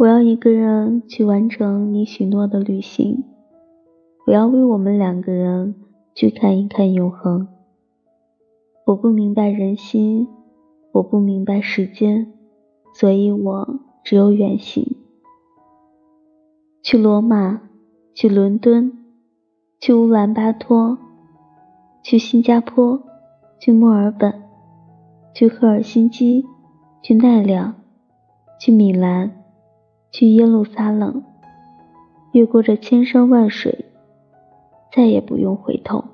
我要一个人去完成你许诺的旅行，我要为我们两个人去看一看永恒。我不明白人心，我不明白时间，所以我只有远行。去罗马，去伦敦，去乌兰巴托，去新加坡，去墨尔本，去赫尔辛基，去奈良，去米兰。去耶路撒冷，越过这千山万水，再也不用回头。